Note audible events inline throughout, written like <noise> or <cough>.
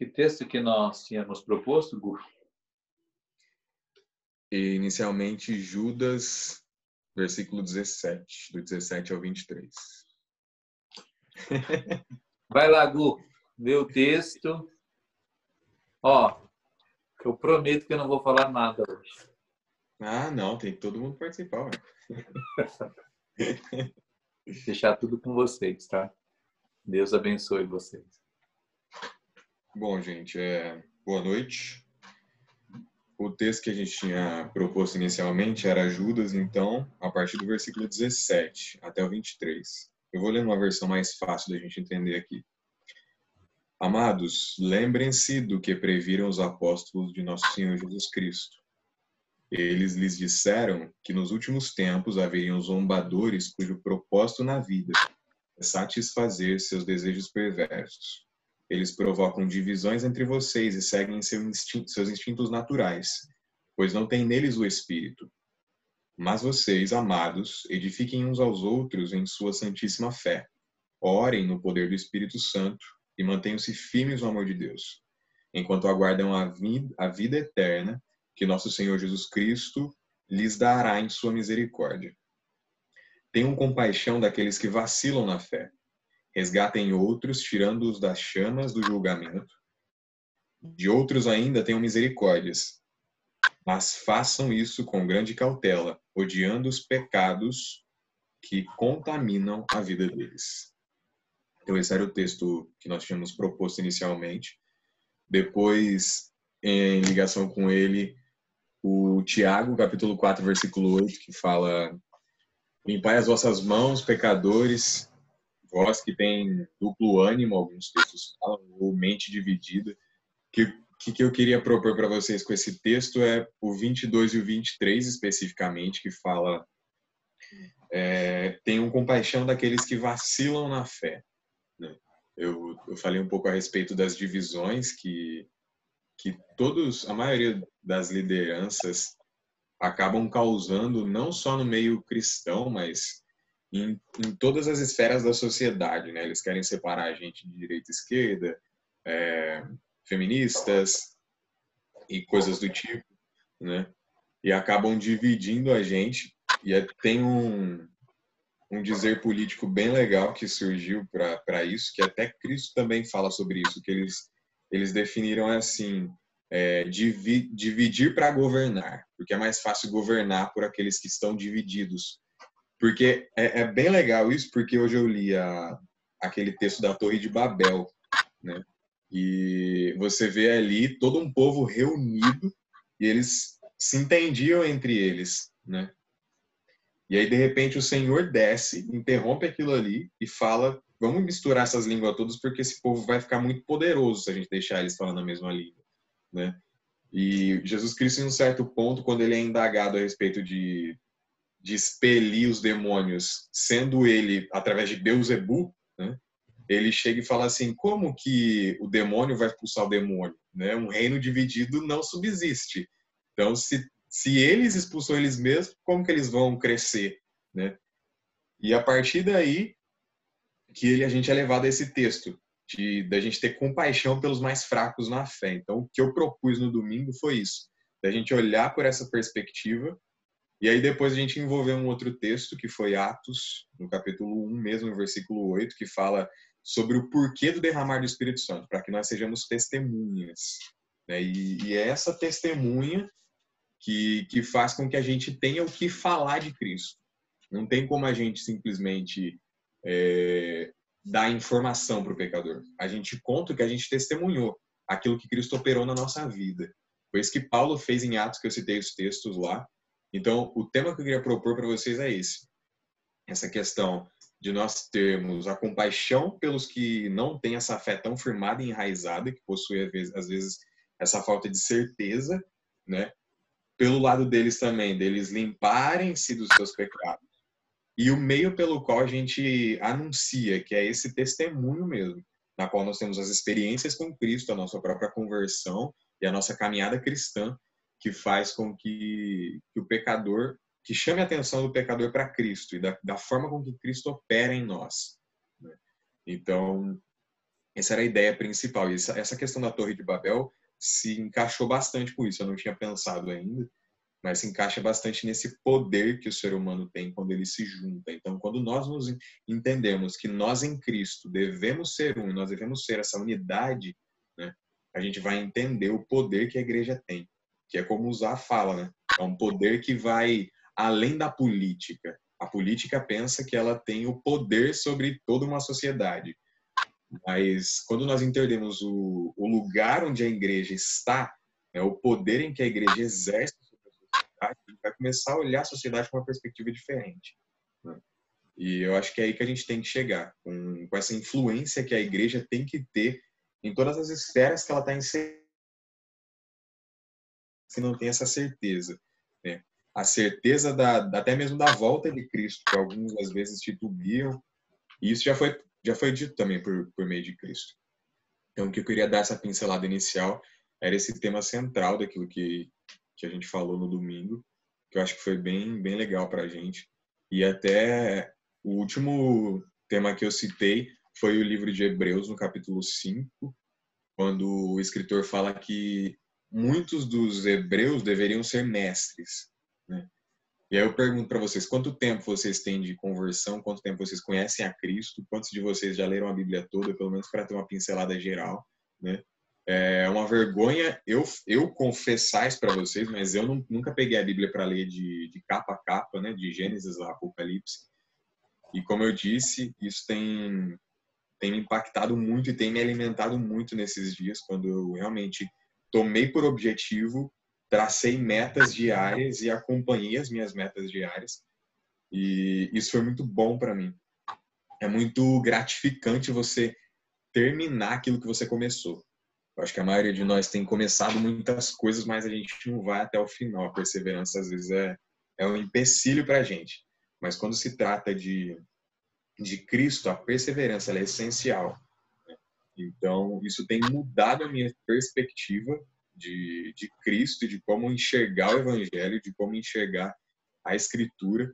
Que texto que nós tínhamos proposto, Gu? Inicialmente, Judas, versículo 17, do 17 ao 23. <laughs> Vai lá, Gu, vê o texto. Ó, eu prometo que eu não vou falar nada hoje. Ah, não, tem que todo mundo participar. <laughs> Deixar tudo com vocês, tá? Deus abençoe vocês. Bom, gente, é... boa noite. O texto que a gente tinha proposto inicialmente era Judas, então, a partir do versículo 17 até o 23. Eu vou ler uma versão mais fácil da gente entender aqui. Amados, lembrem-se do que previram os apóstolos de nosso Senhor Jesus Cristo. Eles lhes disseram que nos últimos tempos haveriam zombadores cujo propósito na vida é satisfazer seus desejos perversos. Eles provocam divisões entre vocês e seguem seu instinto, seus instintos naturais, pois não tem neles o espírito. Mas vocês, amados, edifiquem uns aos outros em sua santíssima fé. Orem no poder do Espírito Santo e mantenham-se firmes no amor de Deus, enquanto aguardam a a vida eterna que nosso Senhor Jesus Cristo lhes dará em sua misericórdia. Tenham compaixão daqueles que vacilam na fé. Resgatem outros, tirando-os das chamas do julgamento. De outros ainda tenham misericórdias. Mas façam isso com grande cautela, odiando os pecados que contaminam a vida deles. Então, esse era o texto que nós tínhamos proposto inicialmente. Depois, em ligação com ele, o Tiago, capítulo 4, versículo 8, que fala: Limpai as vossas mãos, pecadores, vós que tem duplo ânimo, alguns textos falam, ou mente dividida. Que que, que eu queria propor para vocês com esse texto é o 22 e o 23 especificamente, que fala é, tenham compaixão daqueles que vacilam na fé. Né? Eu, eu falei um pouco a respeito das divisões que, que todos, a maioria das lideranças acabam causando, não só no meio cristão, mas em, em todas as esferas da sociedade. Né? Eles querem separar a gente de direita e esquerda, é, feministas e coisas do tipo, né? E acabam dividindo a gente. E é, tem um, um dizer político bem legal que surgiu para isso, que até Cristo também fala sobre isso, que eles, eles definiram assim, é, divi, dividir para governar, porque é mais fácil governar por aqueles que estão divididos. Porque é, é bem legal isso, porque hoje eu li a, aquele texto da Torre de Babel, né? E você vê ali todo um povo reunido e eles se entendiam entre eles, né? E aí, de repente, o Senhor desce, interrompe aquilo ali e fala: vamos misturar essas línguas todas, porque esse povo vai ficar muito poderoso se a gente deixar eles falando a mesma língua. Né? E Jesus Cristo, em um certo ponto, quando ele é indagado a respeito de, de expelir os demônios, sendo ele através de Beuzebu, né? ele chega e fala assim: como que o demônio vai expulsar o demônio? Né? Um reino dividido não subsiste. Então, se se eles expulsam eles mesmos, como que eles vão crescer, né? E a partir daí que ele, a gente é levado a esse texto de da gente ter compaixão pelos mais fracos na fé. Então, o que eu propus no domingo foi isso, da gente olhar por essa perspectiva e aí depois a gente envolveu um outro texto que foi Atos, no capítulo 1 mesmo, no versículo 8, que fala sobre o porquê do derramar do Espírito Santo, para que nós sejamos testemunhas. Né? E, e é essa testemunha que, que faz com que a gente tenha o que falar de Cristo. Não tem como a gente simplesmente é, dar informação para o pecador. A gente conta o que a gente testemunhou, aquilo que Cristo operou na nossa vida. Foi isso que Paulo fez em Atos, que eu citei os textos lá. Então, o tema que eu queria propor para vocês é esse. Essa questão de nós termos a compaixão pelos que não têm essa fé tão firmada e enraizada, que possui, às vezes, essa falta de certeza, né? pelo lado deles também, deles limparem-se dos seus pecados. E o meio pelo qual a gente anuncia, que é esse testemunho mesmo, na qual nós temos as experiências com Cristo, a nossa própria conversão e a nossa caminhada cristã, que faz com que, que o pecador, que chame a atenção do pecador para Cristo e da, da, forma com que Cristo opera em nós. Né? Então, essa era a ideia principal. E essa, essa questão da Torre de Babel se encaixou bastante com isso. Eu não tinha pensado ainda, mas se encaixa bastante nesse poder que o ser humano tem quando ele se junta. Então, quando nós nos entendemos que nós em Cristo devemos ser um, nós devemos ser essa unidade, né, a gente vai entender o poder que a igreja tem, que é como usar a fala, né? É um poder que vai além da política. A política pensa que ela tem o poder sobre toda uma sociedade. Mas quando nós entendemos o, o lugar onde a igreja está, né, o poder em que a igreja exerce sociedade, a gente vai começar a olhar a sociedade com uma perspectiva diferente. Né? E eu acho que é aí que a gente tem que chegar, com, com essa influência que a igreja tem que ter em todas as esferas que ela está inserida. Se não tem essa certeza. Né? A certeza da, até mesmo da volta de Cristo, que alguns às vezes titubeam. E isso já foi, já foi dito também por, por meio de Cristo. Então, o que eu queria dar essa pincelada inicial era esse tema central daquilo que, que a gente falou no domingo, que eu acho que foi bem, bem legal para a gente. E até o último tema que eu citei foi o livro de Hebreus, no capítulo 5, quando o escritor fala que muitos dos hebreus deveriam ser mestres. Né? E aí eu pergunto para vocês, quanto tempo vocês têm de conversão, quanto tempo vocês conhecem a Cristo, quantos de vocês já leram a Bíblia toda, pelo menos para ter uma pincelada geral, né? É uma vergonha eu, eu confessar isso para vocês, mas eu não, nunca peguei a Bíblia para ler de, de capa a capa, né, de Gênesis a Apocalipse. E como eu disse, isso tem, tem me impactado muito e tem me alimentado muito nesses dias, quando eu realmente tomei por objetivo, tracei metas diárias e acompanhei as minhas metas diárias. E isso foi muito bom para mim. É muito gratificante você terminar aquilo que você começou. Eu acho que a maioria de nós tem começado muitas coisas, mas a gente não vai até o final. A perseverança, às vezes, é, é um empecilho para a gente. Mas quando se trata de, de Cristo, a perseverança é essencial. Então, isso tem mudado a minha perspectiva de, de Cristo, de como enxergar o Evangelho, de como enxergar a Escritura.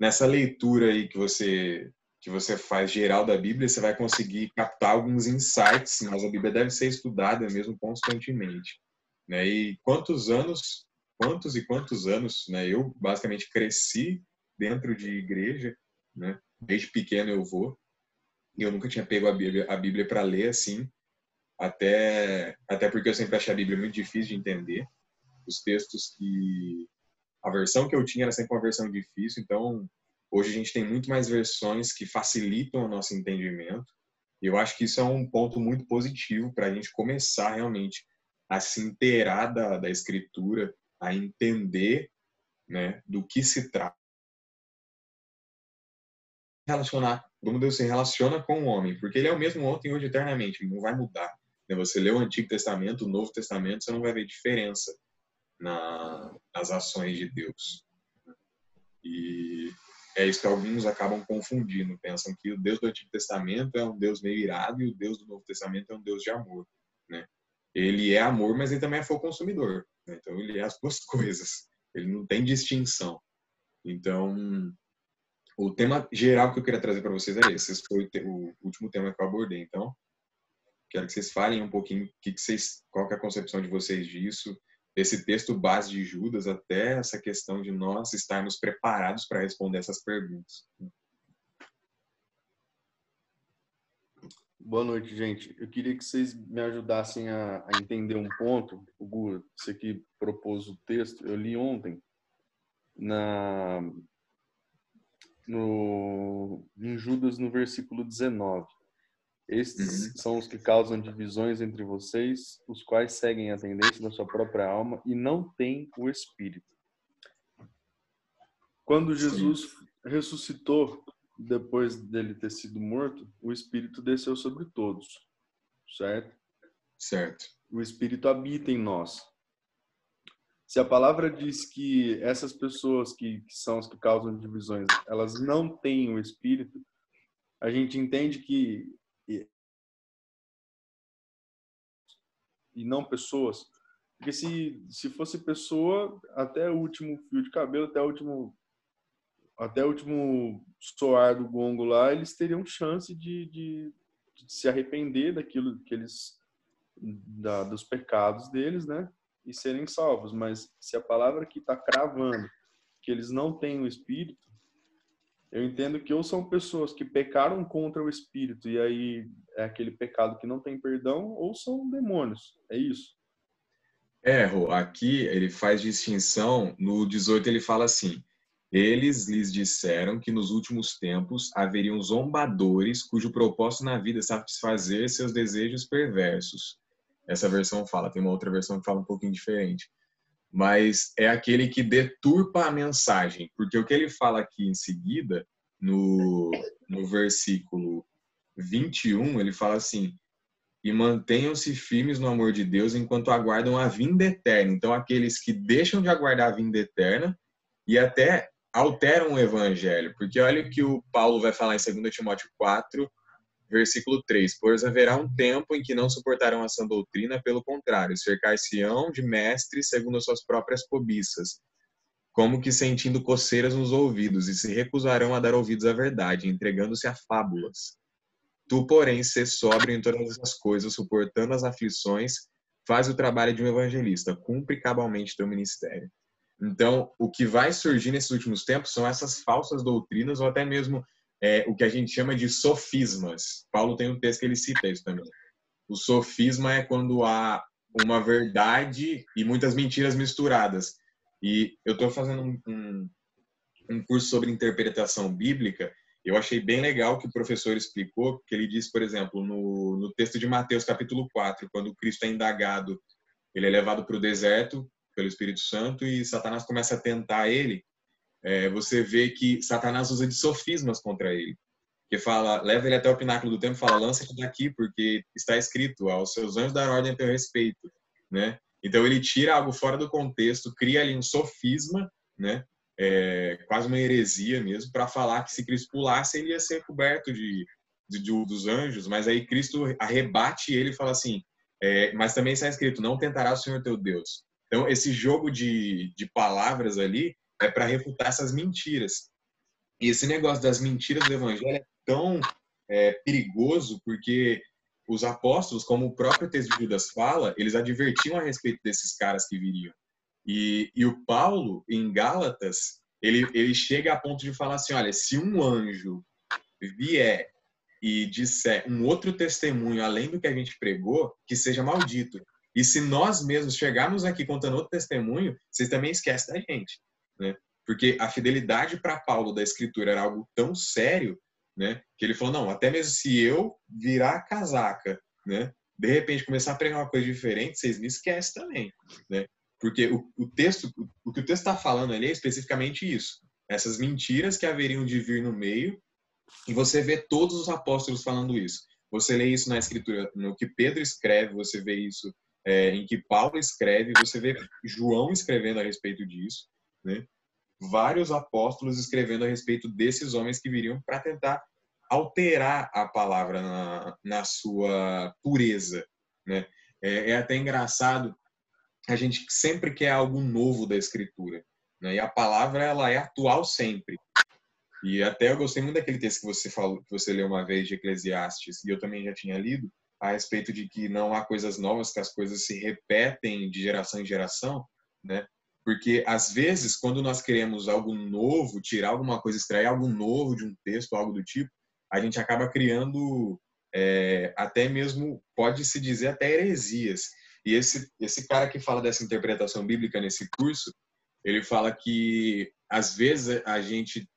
Nessa leitura aí que você que você faz geral da Bíblia, você vai conseguir captar alguns insights, mas a Bíblia deve ser estudada mesmo constantemente. Né? E quantos anos, quantos e quantos anos, né? Eu basicamente cresci dentro de igreja, né? Desde pequeno eu vou. Eu nunca tinha pego a Bíblia, a Bíblia para ler assim, até até porque eu sempre achei a Bíblia muito difícil de entender. Os textos que a versão que eu tinha era sempre uma versão difícil, então Hoje a gente tem muito mais versões que facilitam o nosso entendimento. E eu acho que isso é um ponto muito positivo para a gente começar realmente a se inteirar da, da escritura, a entender né, do que se trata. Relacionar, como Deus se relaciona com o homem, porque ele é o mesmo ontem, hoje, eternamente, não vai mudar. Né, você lê o Antigo Testamento, o Novo Testamento, você não vai ver diferença na, nas ações de Deus. E é isso que alguns acabam confundindo. Pensam que o Deus do Antigo Testamento é um Deus meio irado e o Deus do Novo Testamento é um Deus de amor. Né? Ele é amor, mas ele também é fogo consumidor. Né? Então, ele é as duas <laughs> coisas. Ele não tem distinção. Então, o tema geral que eu queria trazer para vocês é esse. Esse foi o último tema que eu abordei. Então, quero que vocês falem um pouquinho que que vocês, qual que é a concepção de vocês disso, desse texto base de Judas até essa questão de nós estarmos preparados para responder essas perguntas. Boa noite, gente. Eu queria que vocês me ajudassem a, a entender um ponto. O Gu, você que propôs o texto, eu li ontem na no em Judas no versículo 19. Estes uhum. são os que causam divisões entre vocês, os quais seguem a tendência da sua própria alma e não têm o Espírito. Quando Jesus Sim. ressuscitou, depois dele ter sido morto, o Espírito desceu sobre todos, certo? Certo. O Espírito habita em nós. Se a palavra diz que essas pessoas que, que são as que causam divisões, elas não têm o Espírito, a gente entende que e não pessoas. Porque se, se fosse pessoa, até o último fio de cabelo, até o último até o último soar do gongo lá, eles teriam chance de, de, se arrepender daquilo que eles da, dos pecados deles, né? E serem salvos. Mas se a palavra que está cravando que eles não têm o Espírito, eu entendo que ou são pessoas que pecaram contra o Espírito e aí é aquele pecado que não tem perdão, ou são demônios. É isso. É, aqui ele faz distinção, no 18 ele fala assim: Eles lhes disseram que nos últimos tempos haveriam zombadores cujo propósito na vida é satisfazer seus desejos perversos. Essa versão fala, tem uma outra versão que fala um pouquinho diferente. Mas é aquele que deturpa a mensagem, porque o que ele fala aqui em seguida, no, no versículo 21, ele fala assim: e mantenham-se firmes no amor de Deus enquanto aguardam a vinda eterna. Então, aqueles que deixam de aguardar a vinda eterna e até alteram o evangelho, porque olha o que o Paulo vai falar em 2 Timóteo 4, versículo 3: Pois haverá um tempo em que não suportarão a sã doutrina, pelo contrário, cercar-se-ão de mestres segundo as suas próprias cobiças, como que sentindo coceiras nos ouvidos, e se recusarão a dar ouvidos à verdade, entregando-se a fábulas. Tu, porém, ser sóbrio em todas as coisas, suportando as aflições, faz o trabalho de um evangelista, cumpre cabalmente teu ministério. Então, o que vai surgir nesses últimos tempos são essas falsas doutrinas, ou até mesmo é, o que a gente chama de sofismas. Paulo tem um texto que ele cita isso também. O sofisma é quando há uma verdade e muitas mentiras misturadas. E eu estou fazendo um, um, um curso sobre interpretação bíblica eu achei bem legal que o professor explicou, que ele diz, por exemplo, no, no texto de Mateus, capítulo 4, quando Cristo é indagado, ele é levado para o deserto pelo Espírito Santo e Satanás começa a tentar ele. É, você vê que Satanás usa de sofismas contra ele. Que fala, leva ele até o pináculo do templo e fala, lança-te daqui, porque está escrito, aos seus anjos dar ordem a teu respeito. Né? Então ele tira algo fora do contexto, cria ali um sofisma, né? é, quase uma heresia mesmo, para falar que se Cristo pulasse, ele ia ser coberto de, de, de dos anjos, mas aí Cristo arrebate ele e fala assim, é, mas também está escrito, não tentará o Senhor teu Deus. Então, esse jogo de, de palavras ali é para refutar essas mentiras. E esse negócio das mentiras do evangelho é tão é, perigoso porque os apóstolos, como o próprio texto de Judas fala, eles advertiam a respeito desses caras que viriam. E, e o Paulo, em Gálatas, ele, ele chega a ponto de falar assim: olha, se um anjo vier e disser um outro testemunho além do que a gente pregou, que seja maldito. E se nós mesmos chegarmos aqui contando outro testemunho, vocês também esquecem da gente, né? Porque a fidelidade para Paulo da escritura era algo tão sério, né? Que ele falou: não, até mesmo se eu virar casaca, né? De repente começar a pregar uma coisa diferente, vocês me esquecem também, né? Porque o, o texto, o que o texto está falando ali é especificamente isso. Essas mentiras que haveriam de vir no meio, e você vê todos os apóstolos falando isso. Você lê isso na escritura, no que Pedro escreve, você vê isso é, em que Paulo escreve, você vê João escrevendo a respeito disso, né? Vários apóstolos escrevendo a respeito desses homens que viriam para tentar alterar a palavra na, na sua pureza, né? É, é até engraçado a gente sempre quer algo novo da escritura. Né? E a palavra ela é atual sempre. E até eu gostei muito daquele texto que você falou, que você leu uma vez de Eclesiastes, e eu também já tinha lido a respeito de que não há coisas novas, que as coisas se repetem de geração em geração, né? Porque às vezes quando nós queremos algo novo, tirar alguma coisa, extrair algo novo de um texto, algo do tipo, a gente acaba criando é, até mesmo pode se dizer até heresias. E esse, esse cara que fala dessa interpretação bíblica nesse curso, ele fala que às vezes a gente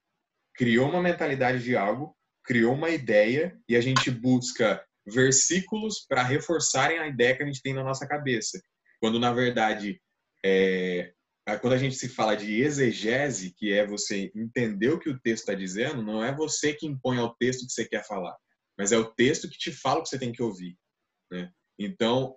criou uma mentalidade de algo, criou uma ideia e a gente busca versículos para reforçarem a ideia que a gente tem na nossa cabeça. Quando na verdade é, quando a gente se fala de exegese, que é você entender o que o texto está dizendo, não é você que impõe ao texto que você quer falar, mas é o texto que te fala o que você tem que ouvir. Né? Então,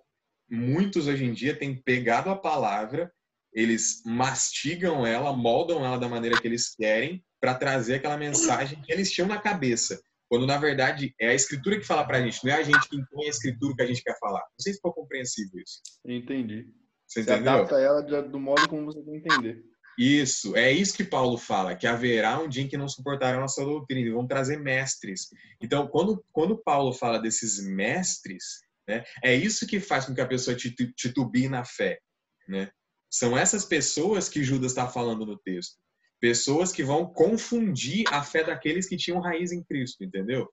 muitos hoje em dia têm pegado a palavra, eles mastigam ela, moldam ela da maneira que eles querem para trazer aquela mensagem que eles tinham na cabeça. Quando, na verdade, é a escritura que fala para a gente, não é a gente que impõe a escritura que a gente quer falar. Não sei se ficou compreensível isso. Entendi. Você, você adapta ela do modo como você quer entender. Isso, é isso que Paulo fala, que haverá um dia em que não suportarão a sua doutrina e vão trazer mestres. Então, quando, quando Paulo fala desses mestres, né, é isso que faz com que a pessoa titubie na fé. Né? São essas pessoas que Judas está falando no texto. Pessoas que vão confundir a fé daqueles que tinham raiz em Cristo, entendeu?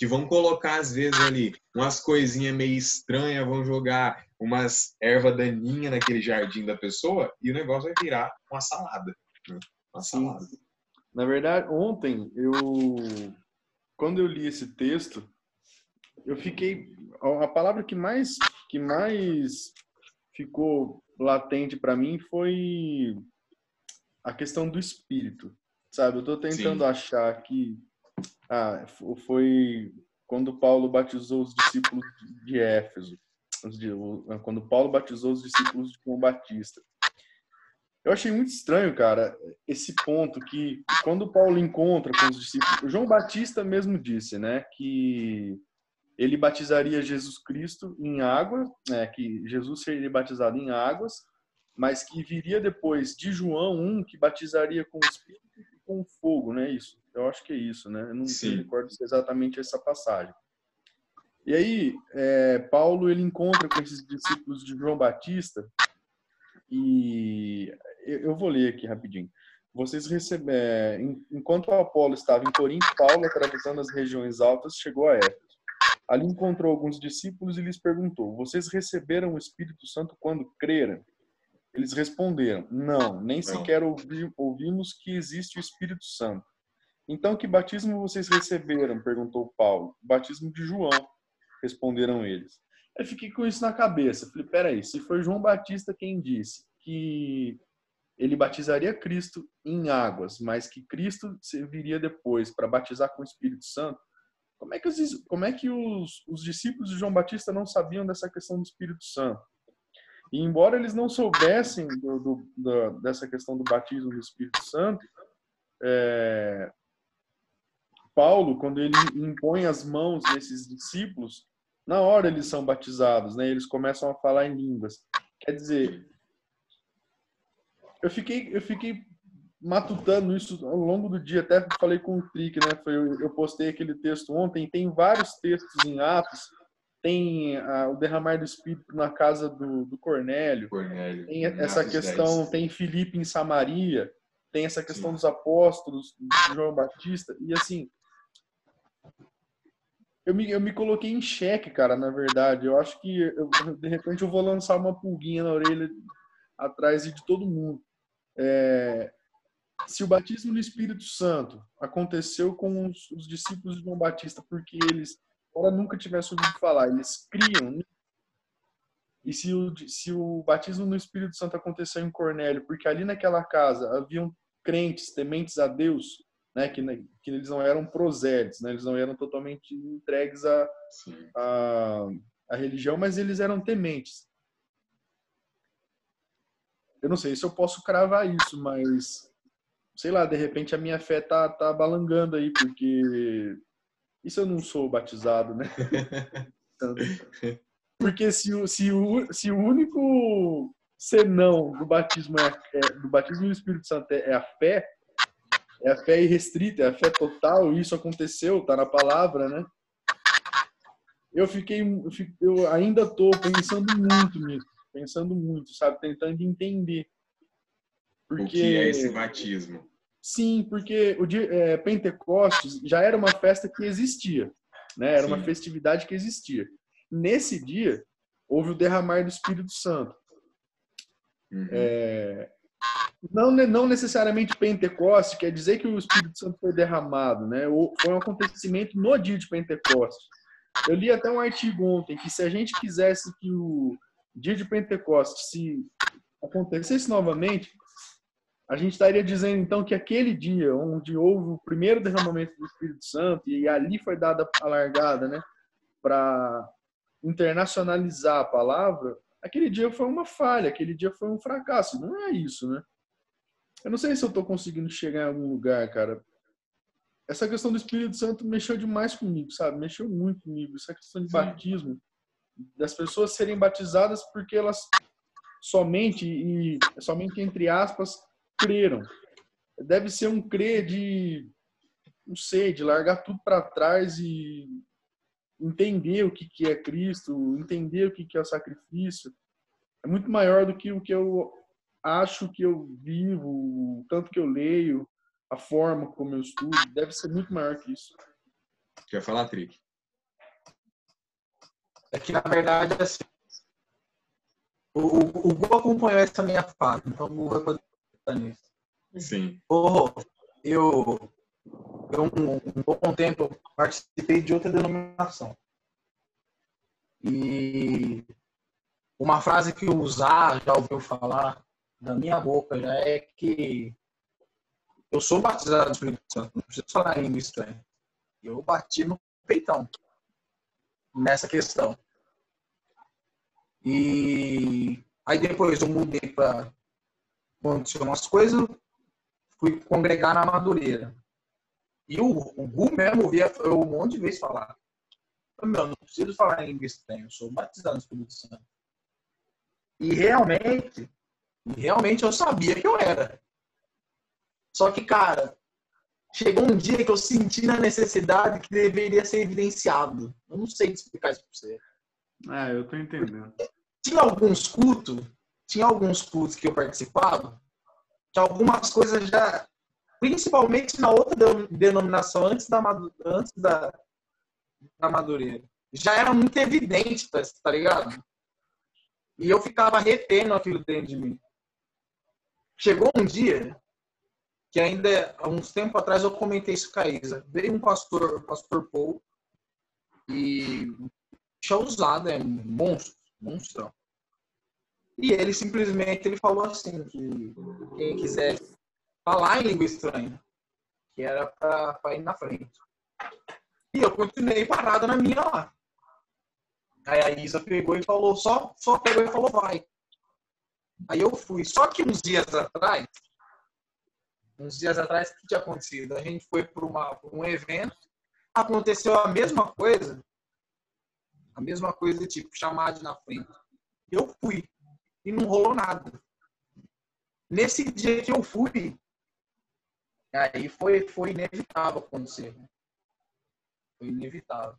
Que vão colocar, às vezes, ali umas coisinhas meio estranhas, vão jogar umas erva daninha naquele jardim da pessoa e o negócio vai virar uma salada. Né? Uma Sim. salada. Na verdade, ontem, eu quando eu li esse texto, eu fiquei a palavra que mais que mais ficou latente para mim foi a questão do espírito, sabe? Eu estou tentando Sim. achar aqui. Ah, foi quando Paulo batizou os discípulos de Éfeso, quando Paulo batizou os discípulos de João Batista. Eu achei muito estranho, cara, esse ponto que quando Paulo encontra com os discípulos, João Batista mesmo disse, né, que ele batizaria Jesus Cristo em água, né, que Jesus seria batizado em águas mas que viria depois de João um que batizaria com o Espírito e com fogo, né? Isso. Eu acho que é isso, né? Eu não Sim. recordo exatamente essa passagem. E aí, é, Paulo ele encontra com esses discípulos de João Batista e eu vou ler aqui rapidinho. Vocês receberam, é, enquanto Apolo estava em Corinto, Paulo, atravessando as regiões altas, chegou a Éfeso. Ali encontrou alguns discípulos e lhes perguntou: Vocês receberam o Espírito Santo quando creram? Eles responderam: Não, nem sequer ouvi, ouvimos que existe o Espírito Santo. Então, que batismo vocês receberam? perguntou Paulo. Batismo de João, responderam eles. Eu fiquei com isso na cabeça. Falei: peraí, se foi João Batista quem disse que ele batizaria Cristo em águas, mas que Cristo viria depois para batizar com o Espírito Santo, como é que, os, como é que os, os discípulos de João Batista não sabiam dessa questão do Espírito Santo? E embora eles não soubessem do, do, dessa questão do batismo do Espírito Santo, é, Paulo, quando ele impõe as mãos nesses discípulos, na hora eles são batizados, né? Eles começam a falar em línguas. Quer dizer, eu fiquei, eu fiquei matutando isso ao longo do dia. Até falei com o Trick, né? Foi, eu postei aquele texto ontem. Tem vários textos em Atos tem ah, o derramar do Espírito na casa do, do Cornélio, Cornélio, tem essa questão, 10. tem Filipe em Samaria, tem essa questão Sim. dos apóstolos, de João Batista, e assim, eu me, eu me coloquei em xeque, cara, na verdade. Eu acho que, eu, de repente, eu vou lançar uma pulguinha na orelha atrás de todo mundo. É, se o batismo no Espírito Santo aconteceu com os, os discípulos de João Batista porque eles embora nunca tivesse ouvido falar, eles criam. Né? E se o, se o batismo no Espírito Santo aconteceu em Cornélio, porque ali naquela casa haviam crentes, tementes a Deus, né, que, que eles não eram prosélitos, né, eles não eram totalmente entregues à a, a, a, religião, mas eles eram tementes. Eu não sei se eu posso cravar isso, mas sei lá, de repente a minha fé tá, tá balangando aí, porque isso eu não sou batizado, né? <laughs> Porque se o, se o, se o único senão do batismo é, é, do batismo do Espírito Santo é, é a fé, é a fé irrestrita, é a fé total, isso aconteceu, tá na palavra, né? Eu fiquei, eu ainda tô pensando muito nisso, pensando muito, sabe, tentando entender. Porque, o que é esse batismo? Sim, porque o dia, é, Pentecostes já era uma festa que existia, né? Era Sim. uma festividade que existia. Nesse dia houve o derramar do Espírito Santo. Uhum. É, não, não necessariamente Pentecostes quer dizer que o Espírito Santo foi derramado, né? Foi um acontecimento no dia de Pentecostes. Eu li até um artigo ontem que se a gente quisesse que o dia de Pentecostes se acontecesse novamente, a gente estaria dizendo então que aquele dia onde houve o primeiro derramamento do Espírito Santo e ali foi dada a largada, né, para internacionalizar a palavra, aquele dia foi uma falha, aquele dia foi um fracasso. Não é isso, né? Eu não sei se eu estou conseguindo chegar em algum lugar, cara. Essa questão do Espírito Santo mexeu demais comigo, sabe? Mexeu muito comigo. Essa questão de Sim. batismo, das pessoas serem batizadas porque elas somente e somente entre aspas creram. Deve ser um crer de, não sei, de largar tudo para trás e entender o que, que é Cristo, entender o que, que é o sacrifício. É muito maior do que o que eu acho que eu vivo, o tanto que eu leio, a forma como eu estudo. Deve ser muito maior que isso. Quer falar, Trick? É que, na verdade, assim, o, o, o Gu acompanhou essa minha fase, então o Gu vai poder nisso. Sim. Oh, eu, eu um, bom tempo participei de outra denominação. E uma frase que eu usar, já ouviu falar da minha boca, já é que eu sou batizado no Espírito Santo, não preciso falar em estranha. Eu bati no peitão nessa questão. E aí depois eu mudei para aconteceu umas coisas, fui congregar na Madureira. E o, o Gu mesmo via eu um monte de vezes falar. Meu, não preciso falar em língua estranha, eu sou batizado no Espírito Santo. E realmente, realmente eu sabia que eu era. Só que, cara, chegou um dia que eu senti na necessidade que deveria ser evidenciado. Eu não sei explicar isso pra você. Ah, eu tô entendendo. Tinha alguns cultos, tinha alguns cultos que eu participava, que algumas coisas já, principalmente na outra denominação, antes da, antes da, da Madureira, já era muito evidente, tá, tá ligado? E eu ficava retendo aquilo dentro de mim. Chegou um dia que ainda há uns tempo atrás eu comentei isso com a Isa. Veio um pastor, o pastor Paul, e tinha usado, é monstro, monstrão. E ele simplesmente ele falou assim que quem quiser falar em língua estranha, que era para ir na frente. E eu continuei parado na minha lá. Aí a Isa pegou e falou, só, só pegou e falou, vai. Aí eu fui. Só que uns dias atrás, uns dias atrás, o que tinha acontecido? A gente foi para um evento, aconteceu a mesma coisa, a mesma coisa, tipo, chamar de na frente. Eu fui e não rolou nada. Nesse dia que eu fui, aí foi, foi inevitável acontecer. Foi inevitável.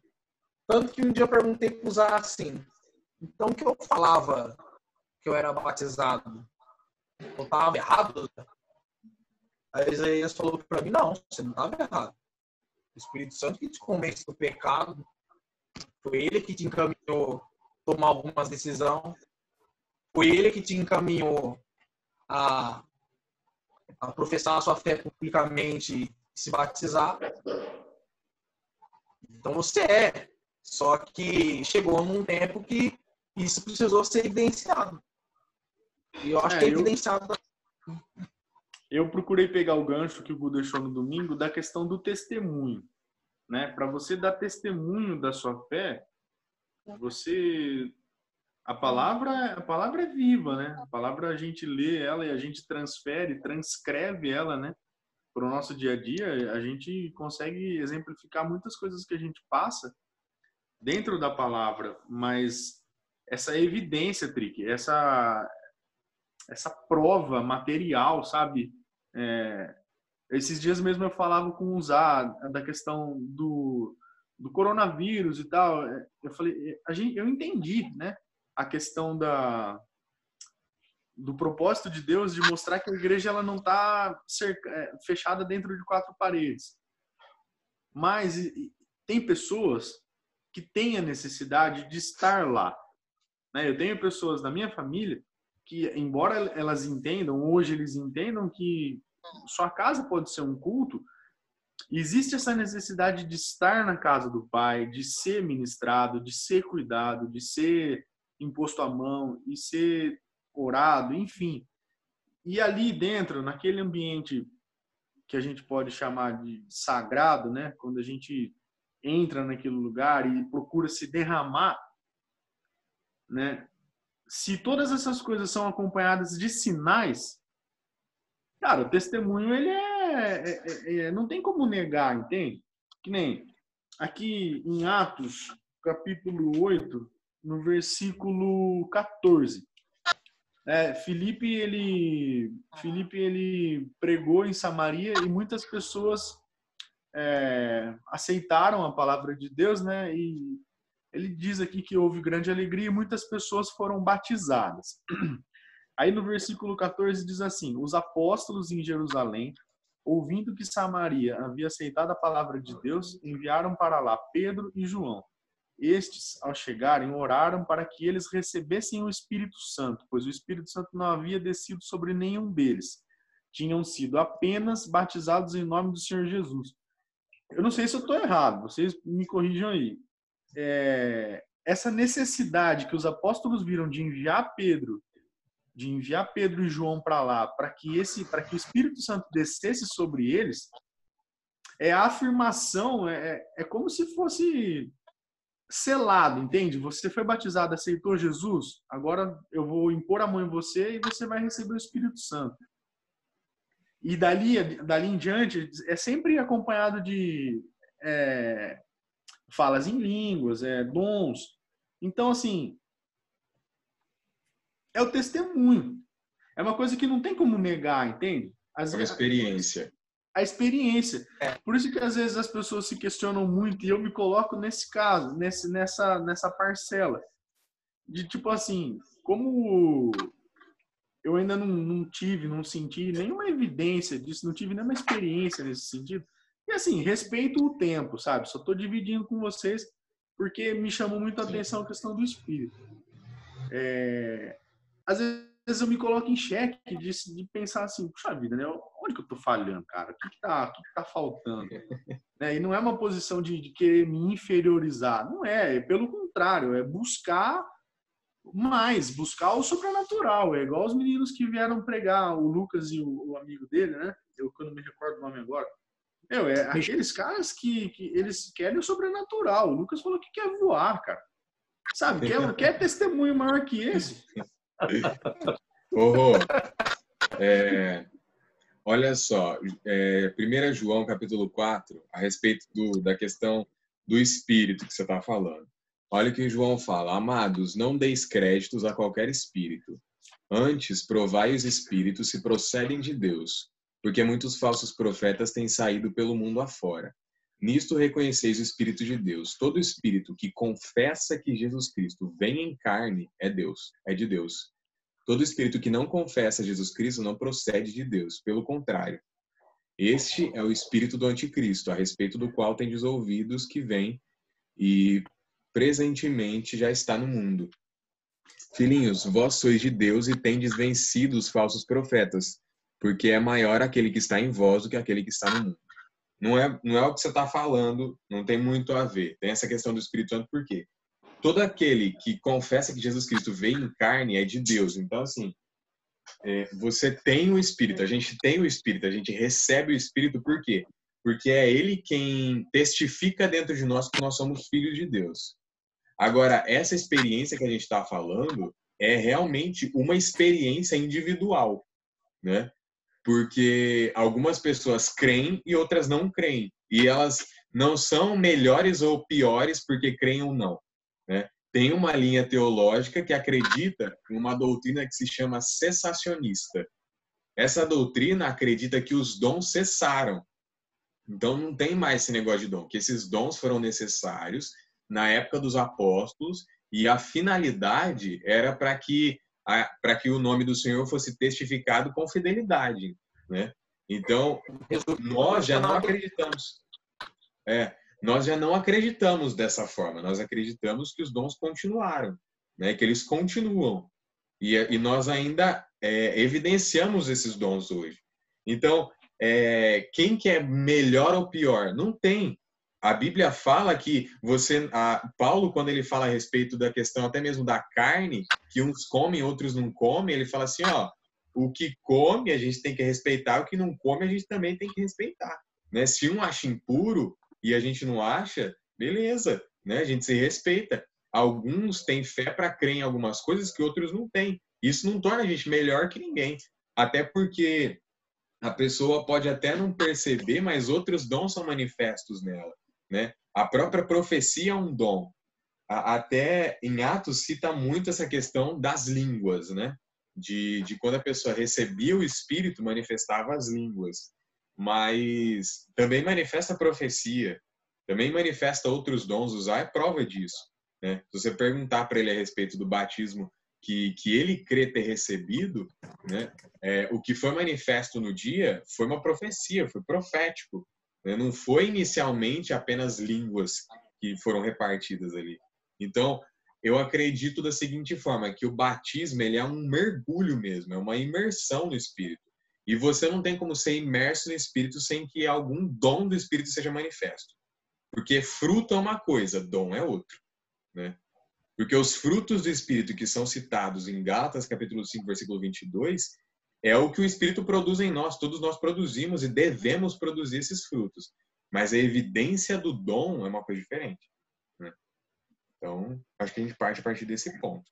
Tanto que um dia eu perguntei para usar assim. Então, que eu falava que eu era batizado? Eu estava errado? Aí Isaías falou para mim, não, você não estava errado. O Espírito Santo que te convence do pecado. Foi ele que te encaminhou a tomar algumas decisões. Foi ele que te encaminhou a, a professar a sua fé publicamente e se batizar. Então você é. Só que chegou num tempo que isso precisou ser evidenciado. E eu acho é, que é evidenciado. Eu, eu procurei pegar o gancho que o Gu deixou no domingo da questão do testemunho. Né? Para você dar testemunho da sua fé, você a palavra, a palavra é viva, né? A palavra a gente lê ela e a gente transfere, transcreve ela, né? Para o nosso dia a dia, a gente consegue exemplificar muitas coisas que a gente passa dentro da palavra, mas essa evidência, Trick, essa essa prova material, sabe? É, esses dias mesmo eu falava com o Zá da questão do, do coronavírus e tal. Eu falei, a gente, eu entendi, né? A questão da do propósito de Deus de mostrar que a igreja ela não está é, fechada dentro de quatro paredes. Mas tem pessoas que têm a necessidade de estar lá. Né? Eu tenho pessoas da minha família que, embora elas entendam, hoje eles entendam que sua casa pode ser um culto, existe essa necessidade de estar na casa do Pai, de ser ministrado, de ser cuidado, de ser imposto à mão e ser orado, enfim. E ali dentro, naquele ambiente que a gente pode chamar de sagrado, né? Quando a gente entra naquele lugar e procura se derramar, né? Se todas essas coisas são acompanhadas de sinais, cara, o testemunho ele é, é, é, é não tem como negar, entende? Que nem aqui em Atos, capítulo 8, no versículo 14. É, Filipe ele Filipe ele pregou em Samaria e muitas pessoas é, aceitaram a palavra de Deus, né? E ele diz aqui que houve grande alegria e muitas pessoas foram batizadas. Aí no versículo 14 diz assim: Os apóstolos em Jerusalém, ouvindo que Samaria havia aceitado a palavra de Deus, enviaram para lá Pedro e João. Estes, ao chegarem, oraram para que eles recebessem o Espírito Santo, pois o Espírito Santo não havia descido sobre nenhum deles. Tinham sido apenas batizados em nome do Senhor Jesus. Eu não sei se eu estou errado, vocês me corrijam aí. É, essa necessidade que os apóstolos viram de enviar Pedro, de enviar Pedro e João para lá, para que esse, para que o Espírito Santo descesse sobre eles, é a afirmação, é, é como se fosse selado, entende? Você foi batizado, aceitou Jesus, agora eu vou impor a mão em você e você vai receber o Espírito Santo. E dali, dali em diante, é sempre acompanhado de é, falas em línguas, é, dons. Então, assim, é o testemunho. É uma coisa que não tem como negar, entende? Às é uma experiência a experiência. É. Por isso que às vezes as pessoas se questionam muito e eu me coloco nesse caso, nesse, nessa, nessa parcela. De tipo assim, como eu ainda não, não tive, não senti nenhuma evidência disso, não tive nenhuma experiência nesse sentido. E assim, respeito o tempo, sabe? Só estou dividindo com vocês porque me chamou muito a atenção a questão do espírito. É... Às vezes eu me coloco em xeque de, de pensar assim, puxa vida, né? Onde que eu tô falhando, cara? O que, que, tá, o que, que tá faltando? <laughs> né? E não é uma posição de, de, querer me inferiorizar. Não é, é pelo contrário, é buscar mais, buscar o sobrenatural. É igual os meninos que vieram pregar, o Lucas e o, o amigo dele, né? Eu, não me recordo o nome agora. Meu, é aqueles caras que, que eles querem o sobrenatural. O Lucas falou que quer voar, cara. Sabe? Quer, quer testemunho maior que esse? <laughs> Oh, é, olha só, é, 1 João capítulo 4, a respeito do, da questão do espírito que você está falando. Olha o que João fala: Amados, não deis créditos a qualquer espírito. Antes, provai os espíritos se procedem de Deus, porque muitos falsos profetas têm saído pelo mundo afora. Nisto reconheceis o Espírito de Deus. Todo espírito que confessa que Jesus Cristo vem em carne é Deus, é de Deus. Todo espírito que não confessa Jesus Cristo não procede de Deus, pelo contrário. Este é o espírito do anticristo, a respeito do qual tem ouvidos que vem e presentemente já está no mundo. Filhinhos, vós sois de Deus e tendes vencido os falsos profetas, porque é maior aquele que está em vós do que aquele que está no mundo não é, não é o que você está falando, não tem muito a ver. Tem essa questão do Espírito Santo, por quê? Todo aquele que confessa que Jesus Cristo veio em carne é de Deus. Então, assim, é, você tem o Espírito, a gente tem o Espírito, a gente recebe o Espírito, por quê? Porque é Ele quem testifica dentro de nós que nós somos filhos de Deus. Agora, essa experiência que a gente está falando é realmente uma experiência individual, né? porque algumas pessoas creem e outras não creem. E elas não são melhores ou piores porque creem ou não. Né? Tem uma linha teológica que acredita em uma doutrina que se chama cessacionista. Essa doutrina acredita que os dons cessaram. Então não tem mais esse negócio de dom, que esses dons foram necessários na época dos apóstolos e a finalidade era para que para que o nome do Senhor fosse testificado com fidelidade, né? Então, nós já não acreditamos. É, nós já não acreditamos dessa forma. Nós acreditamos que os dons continuaram, né? Que eles continuam. E, e nós ainda é, evidenciamos esses dons hoje. Então, é, quem que é melhor ou pior? Não tem a Bíblia fala que você, a, Paulo, quando ele fala a respeito da questão até mesmo da carne, que uns comem, outros não comem, ele fala assim, ó, o que come a gente tem que respeitar, o que não come a gente também tem que respeitar, né? Se um acha impuro e a gente não acha, beleza, né? A gente se respeita. Alguns têm fé para crer em algumas coisas que outros não têm. Isso não torna a gente melhor que ninguém, até porque a pessoa pode até não perceber, mas outros dons são manifestos nela. Né? A própria profecia é um dom. Até em Atos cita muito essa questão das línguas, né? de, de quando a pessoa recebia o Espírito, manifestava as línguas. Mas também manifesta profecia, também manifesta outros dons. Usar é prova disso. Né? Se você perguntar para ele a respeito do batismo que, que ele crê ter recebido, né? É, o que foi manifesto no dia foi uma profecia, foi profético. Né? Não foi inicialmente apenas línguas que foram repartidas ali. Então, eu acredito da seguinte forma, que o batismo ele é um mergulho mesmo, é uma imersão no Espírito. E você não tem como ser imerso no Espírito sem que algum dom do Espírito seja manifesto. Porque fruto é uma coisa, dom é outro. Né? Porque os frutos do Espírito que são citados em Gálatas capítulo 5, versículo 22, é o que o Espírito produz em nós. Todos nós produzimos e devemos produzir esses frutos. Mas a evidência do dom é uma coisa diferente. Né? Então, acho que a gente parte a partir desse ponto.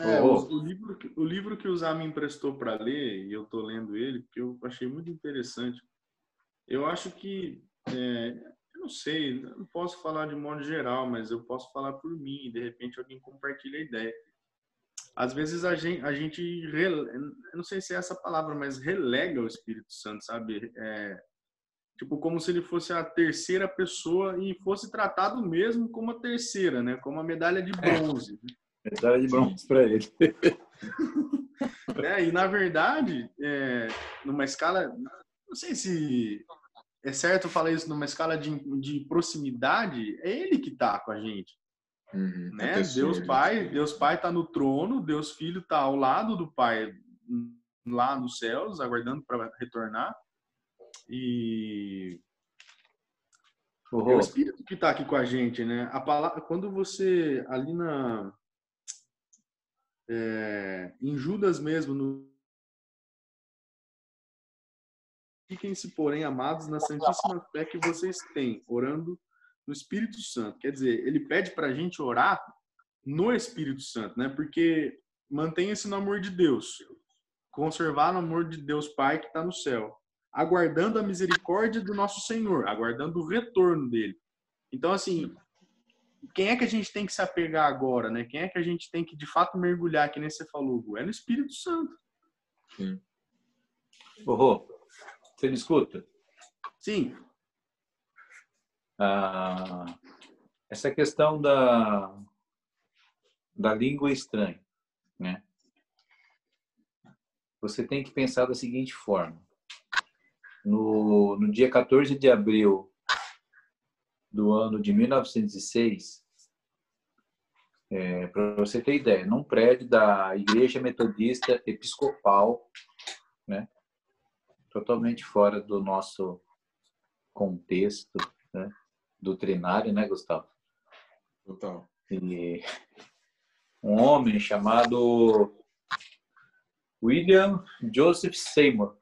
É, o, o, livro, o livro que o Zá me emprestou para ler, e eu estou lendo ele, porque eu achei muito interessante. Eu acho que, é, eu não sei, não posso falar de modo geral, mas eu posso falar por mim, e de repente alguém compartilha a ideia. Às vezes a gente, a gente eu não sei se é essa palavra, mas relega o Espírito Santo, sabe? É, tipo como se ele fosse a terceira pessoa e fosse tratado mesmo como a terceira, né? Como a medalha de é. bronze. É, medalha de bronze para ele. <laughs> é, e na verdade, é, numa escala, não sei se é certo falar isso numa escala de, de proximidade, é ele que tá com a gente. Uhum, né? Deus Pai, Deus Pai está no trono, Deus Filho está ao lado do Pai lá nos céus, aguardando para retornar. E é o Espírito que está aqui com a gente, né? A palavra, quando você ali na é, em Judas mesmo no Fiquem-se, porém, amados na santíssima fé que vocês têm, orando no Espírito Santo. Quer dizer, ele pede para a gente orar no Espírito Santo, né? Porque mantenha-se no amor de Deus, conservar no amor de Deus Pai que está no céu aguardando a misericórdia do nosso Senhor, aguardando o retorno dele. Então, assim, quem é que a gente tem que se apegar agora, né? Quem é que a gente tem que de fato mergulhar, que nem você falou, É no Espírito Santo. Sim. Ô, você me escuta? Sim. Ah, essa questão da, da língua estranha, né? Você tem que pensar da seguinte forma no, no dia 14 de abril do ano de 1906, é, para você ter ideia, num prédio da Igreja Metodista Episcopal, né, totalmente fora do nosso contexto né, doutrinário, né, Gustavo? Total. E um homem chamado William Joseph Seymour,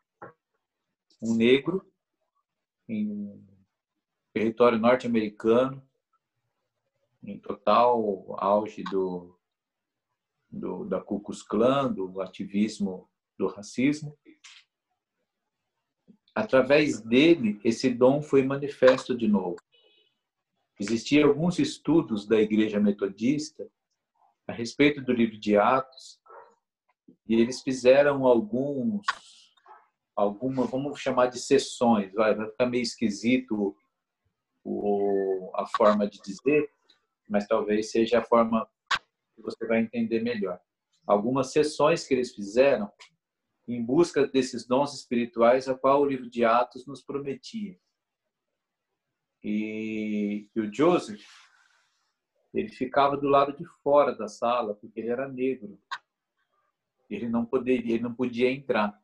um negro em território norte-americano, em total auge do, do, da Ku Klux Klan, do ativismo do racismo. Através dele, esse dom foi manifesto de novo. Existiam alguns estudos da Igreja Metodista a respeito do livro de Atos, e eles fizeram alguns alguma, vamos chamar de sessões, vai, vai ficar meio esquisito a forma de dizer, mas talvez seja a forma que você vai entender melhor. Algumas sessões que eles fizeram em busca desses dons espirituais a qual o livro de Atos nos prometia. E, e o Joseph, ele ficava do lado de fora da sala porque ele era negro. Ele não poderia, ele não podia entrar.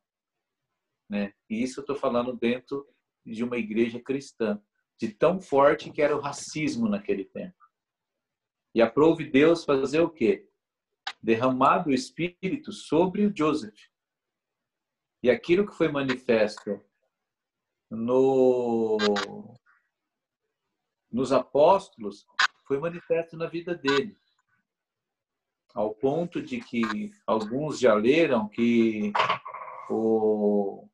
Né? E isso eu estou falando dentro de uma igreja cristã, de tão forte que era o racismo naquele tempo. E aprove Deus fazer o quê? Derramar o Espírito sobre o Joseph. E aquilo que foi manifesto no, nos apóstolos foi manifesto na vida dele. Ao ponto de que alguns já leram que o,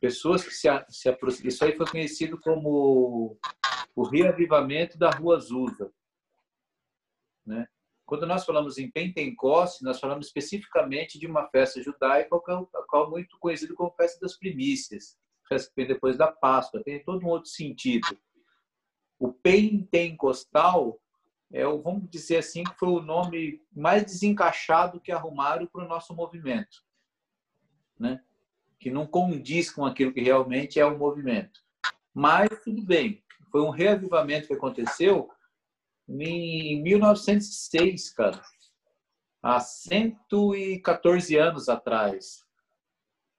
pessoas que se, se aproximam. Isso aí foi conhecido como o reavivamento da Rua Azusa. Né? Quando nós falamos em Pentecoste, nós falamos especificamente de uma festa judaica, a qual é muito conhecida como festa das primícias, festa que vem depois da Páscoa, tem todo um outro sentido. O pentecostal é o, vamos dizer assim, que foi o nome mais desencaixado que arrumaram para o nosso movimento, né? Que não condiz com aquilo que realmente é o movimento. Mas tudo bem, foi um reavivamento que aconteceu em 1906, cara. Há 114 anos atrás.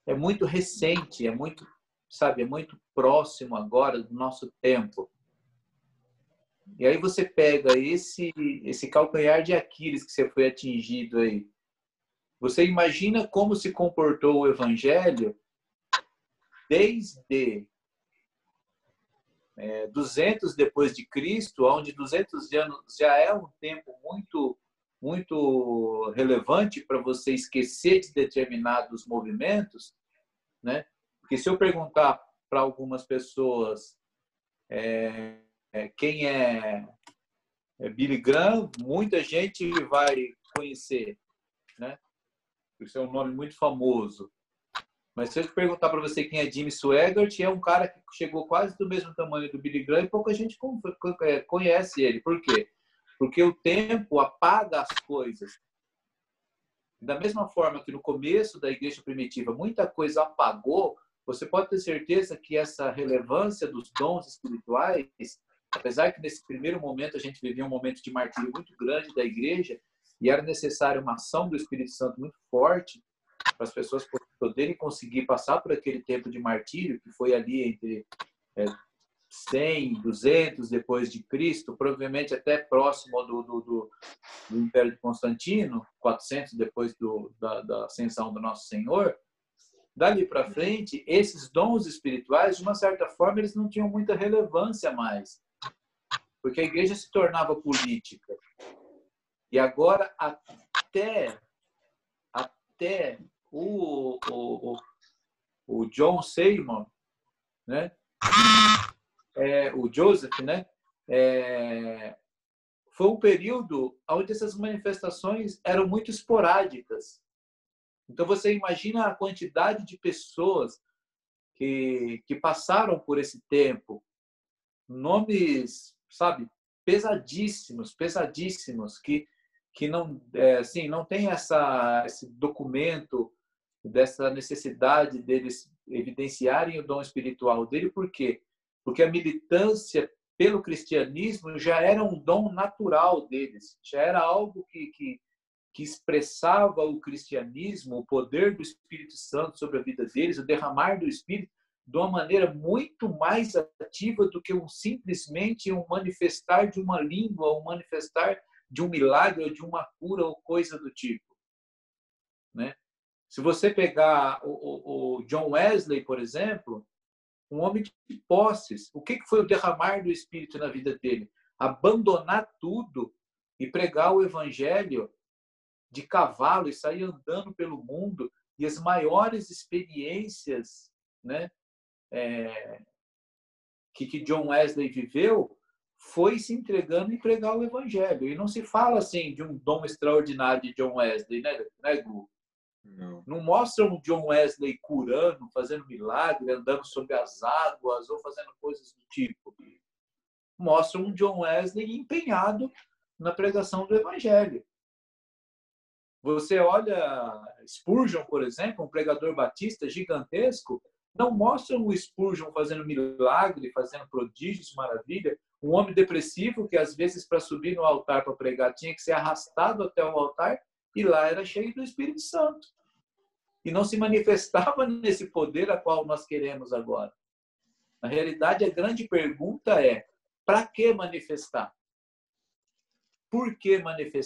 É muito recente, é muito, sabe, é muito próximo agora do nosso tempo. E aí você pega esse esse calcanhar de Aquiles que você foi atingido aí. Você imagina como se comportou o evangelho desde é, 200 depois de Cristo, onde 200 anos já é um tempo muito muito relevante para você esquecer de determinados movimentos, né? Porque se eu perguntar para algumas pessoas é, é, quem é, é Billy Graham, muita gente vai conhecer, né? Isso é um nome muito famoso. Mas se eu perguntar para você quem é Jimmy Swaggart, é um cara que chegou quase do mesmo tamanho do Billy Graham e pouca gente é, conhece ele. Por quê? Porque o tempo apaga as coisas. Da mesma forma que no começo da igreja primitiva muita coisa apagou, você pode ter certeza que essa relevância dos dons espirituais, apesar que nesse primeiro momento a gente vivia um momento de martírio muito grande da igreja e era necessária uma ação do Espírito Santo muito forte para as pessoas poderem conseguir passar por aquele tempo de martírio, que foi ali entre é, 100, 200 depois de Cristo, provavelmente até próximo do, do, do, do Império de Constantino, 400 depois do, da, da ascensão do Nosso Senhor, dali para frente, esses dons espirituais, de uma certa forma, eles não tinham muita relevância mais, porque a igreja se tornava política. E agora, até, até o, o, o John Seymour, né? É, o Joseph, né? É, foi um período onde essas manifestações eram muito esporádicas. Então você imagina a quantidade de pessoas que, que passaram por esse tempo, nomes, sabe, pesadíssimos, pesadíssimos, que, que não, é, assim, não tem essa, esse documento dessa necessidade deles evidenciarem o dom espiritual dele, por quê? Porque a militância pelo cristianismo já era um dom natural deles, já era algo que, que, que expressava o cristianismo, o poder do Espírito Santo sobre a vida deles, o derramar do Espírito, de uma maneira muito mais ativa do que um simplesmente um manifestar de uma língua, um manifestar de um milagre ou de uma cura ou coisa do tipo, né? Se você pegar o, o, John Wesley, por exemplo, um homem de posses, o que foi o derramar do Espírito na vida dele? Abandonar tudo e pregar o Evangelho de cavalo e sair andando pelo mundo e as maiores experiências, né, é, que, que John Wesley viveu foi se entregando e pregar o Evangelho. E não se fala assim de um dom extraordinário de John Wesley, né, né Gu? Não. não mostram o John Wesley curando, fazendo milagre, andando sobre as águas ou fazendo coisas do tipo. Mostram o John Wesley empenhado na pregação do Evangelho. Você olha Spurgeon, por exemplo, um pregador batista gigantesco, não mostram o Spurgeon fazendo milagre, fazendo prodígios, maravilha. Um homem depressivo que às vezes para subir no altar para pregar tinha que ser arrastado até o altar e lá era cheio do Espírito Santo. E não se manifestava <laughs> nesse poder a qual nós queremos agora. Na realidade, a grande pergunta é: para que manifestar? Por que manifestar?